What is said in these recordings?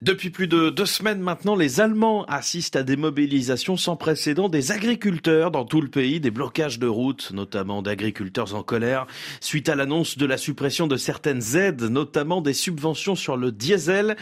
Depuis plus de deux semaines maintenant, les Allemands assistent à des mobilisations sans précédent des agriculteurs dans tout le pays, des blocages de routes, notamment d'agriculteurs en colère, suite à l'annonce de la suppression de certaines aides, notamment des subventions sur le diesel,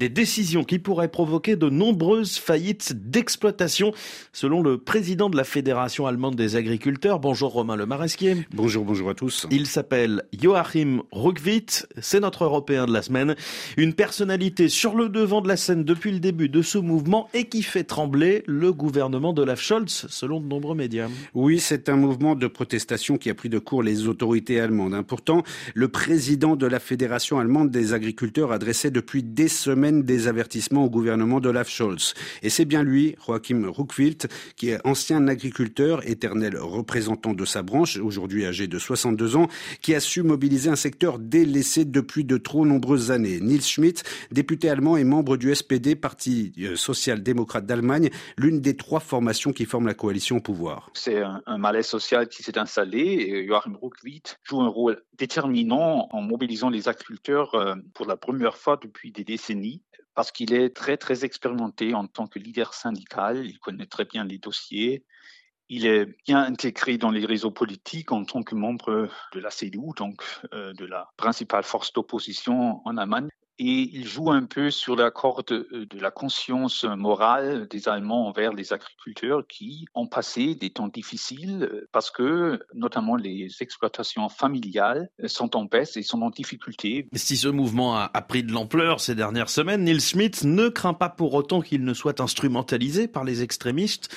des décisions qui pourraient provoquer de nombreuses faillites d'exploitation, selon le président de la Fédération allemande des agriculteurs. Bonjour Romain Le Maresquier. Bonjour, bonjour à tous. Il s'appelle Joachim Ruckwitt, c'est notre Européen de la semaine, une personnalité sur le devant de la scène depuis le début de ce mouvement et qui fait trembler le gouvernement de Olaf Scholz, selon de nombreux médias. Oui, c'est un mouvement de protestation qui a pris de court les autorités allemandes. Hein. Pourtant, le président de la Fédération allemande des agriculteurs adressait depuis des semaines des avertissements au gouvernement d'Olaf Scholz. Et c'est bien lui, Joachim Ruckwilt, qui est ancien agriculteur, éternel représentant de sa branche, aujourd'hui âgé de 62 ans, qui a su mobiliser un secteur délaissé depuis de trop nombreuses années. Nils Schmidt, député allemand et membre du SPD, Parti euh, social-démocrate d'Allemagne, l'une des trois formations qui forment la coalition au pouvoir. C'est un, malaise social qui s'est installé Joachim Ruckwitt joue un rôle déterminant en mobilisant les agriculteurs euh, pour la première fois depuis des décennies parce qu'il est très très expérimenté en tant que leader syndical, il connaît très bien les dossiers, il est bien intégré dans les réseaux politiques en tant que membre de la CDU, donc euh, de la principale force d'opposition en Allemagne et il joue un peu sur la corde euh, de la conscience morale des Allemands envers les agriculteurs qui ont passé des temps difficiles euh, parce que notamment les exploitations familiales euh, sont en baisse et sont en difficulté. Si ce mouvement a, pris de l'ampleur ces dernières semaines, Neil Smith ne craint pas pour autant qu'il ne soit instrumentalisé par les extrémistes,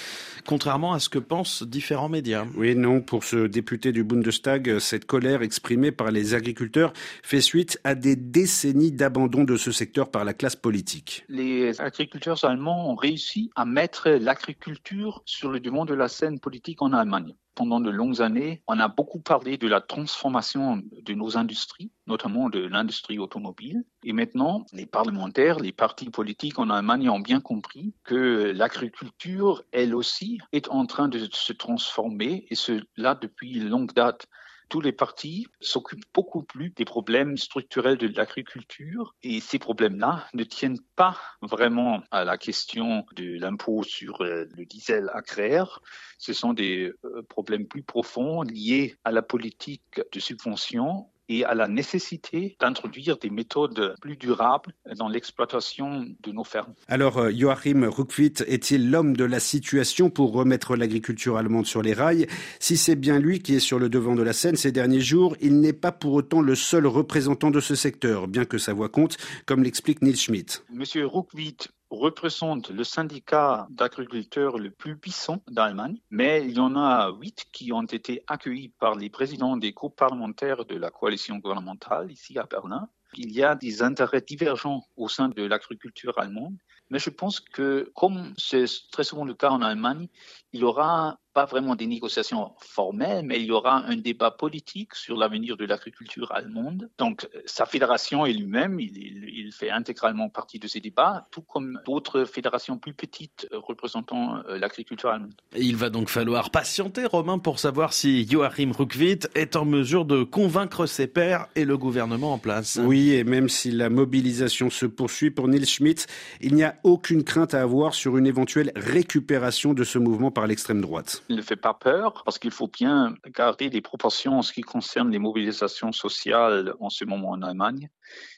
contrairement à ce que pensent différents médias. Oui, non, pour ce député du Bundestag, cette colère exprimée par les agriculteurs fait suite à des décennies d'abandon de ce secteur par la classe politique. Les agriculteurs allemands ont réussi à mettre l'agriculture sur le devant de la scène politique en Allemagne. Pendant de longues années, on a beaucoup parlé de la transformation de nos industries, notamment de l'industrie automobile. Et maintenant, les parlementaires, les partis politiques en Allemagne ont bien compris que l'agriculture, elle aussi, est en train de se transformer, et cela depuis longue date tous les partis s'occupent beaucoup plus des problèmes structurels de l'agriculture et ces problèmes-là ne tiennent pas vraiment à la question de l'impôt sur euh, le diesel agraire. Ce sont des euh, problèmes plus profonds liés à la politique de subvention et à la nécessité d'introduire des méthodes plus durables dans l'exploitation de nos fermes. Alors, euh, Joachim Ruckwitt est-il l'homme de la situation pour remettre l'agriculture allemande sur les rails? Si c'est bien lui qui est sur le devant de la scène ces derniers jours, il n'est pas pour autant le seul représentant de ce secteur, bien que sa voix compte, comme l'explique Nils Schmidt. Monsieur Ruckwitt représente le syndicat d'agriculteurs le plus puissant d'Allemagne, mais il y en a huit qui ont été accueillis par les présidents des groupes parlementaires de la coalition gouvernementale ici à Berlin. Il y a des intérêts divergents au sein de l'agriculture allemande, mais je pense que, comme c'est très souvent le cas en Allemagne, il y aura pas vraiment des négociations formelles, mais il y aura un débat politique sur l'avenir de l'agriculture allemande. Donc, sa fédération et lui-même, il, fait intégralement partie de ces débats, tout comme d'autres fédérations plus petites représentant euh, l'agriculture allemande. Il va donc falloir patienter, Romain, pour savoir si Joachim Ruckwitt est en mesure de convaincre ses pairs et le gouvernement en place. Oui, et même si la mobilisation se poursuit pour Nils Schmidt, il n'y a aucune crainte à avoir sur une éventuelle récupération de ce mouvement par l'extrême droite ne fait pas peur parce qu'il faut bien garder des proportions en ce qui concerne les mobilisations sociales en ce moment en Allemagne.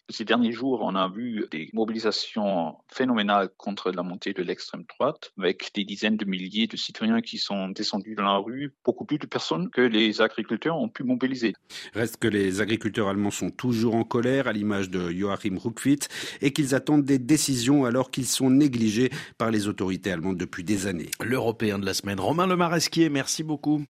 Ces derniers jours, on a vu des mobilisations phénoménales contre la montée de l'extrême droite, avec des dizaines de milliers de citoyens qui sont descendus dans la rue, beaucoup plus de personnes que les agriculteurs ont pu mobiliser. Reste que les agriculteurs allemands sont toujours en colère, à l'image de Joachim Ruckwitt, et qu'ils attendent des décisions alors qu'ils sont négligés par les autorités allemandes depuis des années. L'Européen de la semaine, Romain Lemaresquier, merci beaucoup.